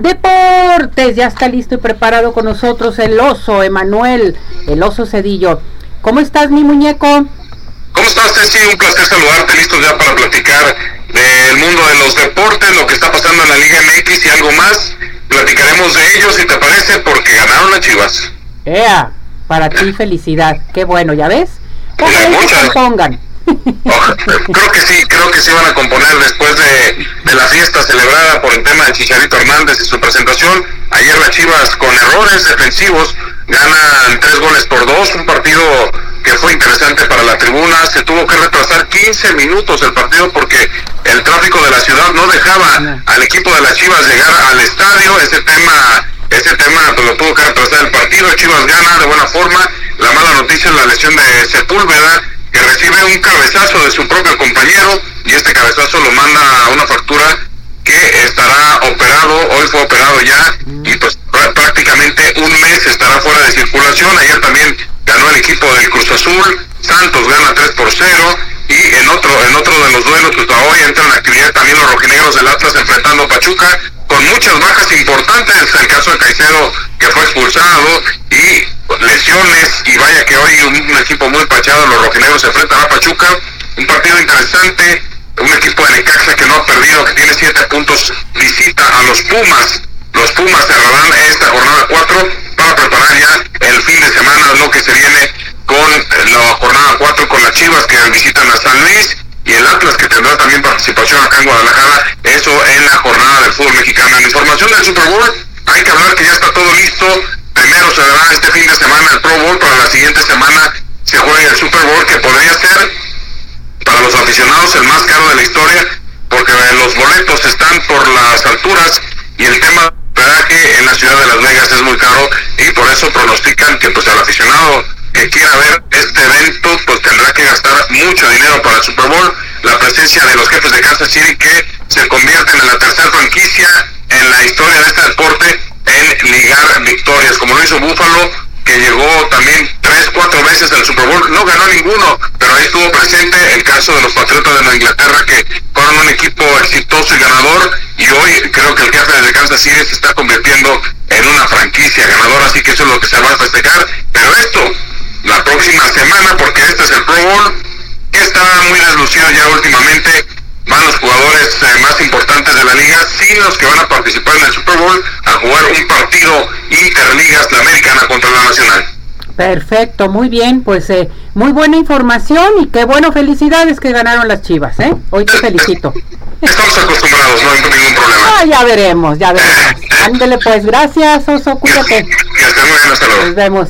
Deportes, ya está listo y preparado con nosotros el oso Emanuel, el oso Cedillo. ¿Cómo estás, mi muñeco? ¿Cómo estás, Ceci? Un placer saludarte, listos ya para platicar del mundo de los deportes, lo que está pasando en la Liga MX y algo más. Platicaremos de ellos, si te parece, porque ganaron las Chivas. ¡Ea! Para ti felicidad. Qué bueno, ¿ya ves? Ojalá que se pongan creo que sí, creo que sí van a componer después de, de, la fiesta celebrada por el tema de Chicharito Hernández y su presentación. Ayer las Chivas con errores defensivos ganan tres goles por dos, un partido que fue interesante para la tribuna. Se tuvo que retrasar 15 minutos el partido porque el tráfico de la ciudad no dejaba al equipo de las Chivas llegar al estadio. Ese tema, ese tema pues, lo tuvo que retrasar el partido. Chivas gana de buena forma. La mala noticia es la lesión de Sepúlveda recibe un cabezazo de su propio compañero y este cabezazo lo manda a una fractura que estará operado, hoy fue operado ya y pues prácticamente un mes estará fuera de circulación. Ayer también ganó el equipo del Cruz Azul, Santos gana 3 por 0 y en otro en otro de los duelos pues hoy entran en actividad también los rojinegros del Atlas enfrentando a Pachuca con muchas bajas importantes, el caso de Caicedo que fue expulsado y lesiones y vaya que hoy los rojinegros se enfrentan a Pachuca, un partido interesante, un equipo de Necaxa que no ha perdido, que tiene siete puntos, visita a los Pumas, los Pumas cerrarán esta jornada 4 para preparar ya el fin de semana lo que se viene con la jornada 4 con las Chivas que visitan a San Luis y el Atlas que tendrá también participación acá en Guadalajara, eso en la jornada del fútbol mexicano. En información del Super Bowl, hay que hablar que ya está todo listo, primero se dará este fin de semana el Pro Bowl, para la siguiente semana se juega el Super Bowl, que podría ser para los aficionados el más caro de la historia, porque los boletos están por las alturas y el tema de pedaje en la ciudad de Las Vegas es muy caro y por eso pronostican que pues el aficionado que quiera ver este evento pues tendrá que gastar mucho dinero para el Super Bowl. La presencia de los jefes de Kansas City que se convierten en la tercera franquicia en la historia de este deporte en ligar victorias, como lo hizo Buffalo, llegó también tres, cuatro veces al Super Bowl, no ganó ninguno, pero ahí estuvo presente el caso de los Patriotas de Nueva Inglaterra, que fueron un equipo exitoso y ganador, y hoy creo que el jefe de Kansas City se está convirtiendo en una franquicia ganadora, así que eso es lo que se va a festejar, pero esto, la próxima semana, porque este es el Pro Bowl, que está muy deslucido ya últimamente, van los jugadores eh, más importantes de la liga, sin los que van a participar en el Super Bowl, a jugar un partido interligas, la americana contra la nacional. Perfecto, muy bien, pues eh, muy buena información y qué bueno, felicidades que ganaron las chivas, ¿eh? Hoy te felicito. Estamos acostumbrados, no hay ningún problema. Ah, ya veremos, ya veremos. Ándele pues, gracias, Oso, cuídate. Bien, hasta luego. Nos vemos.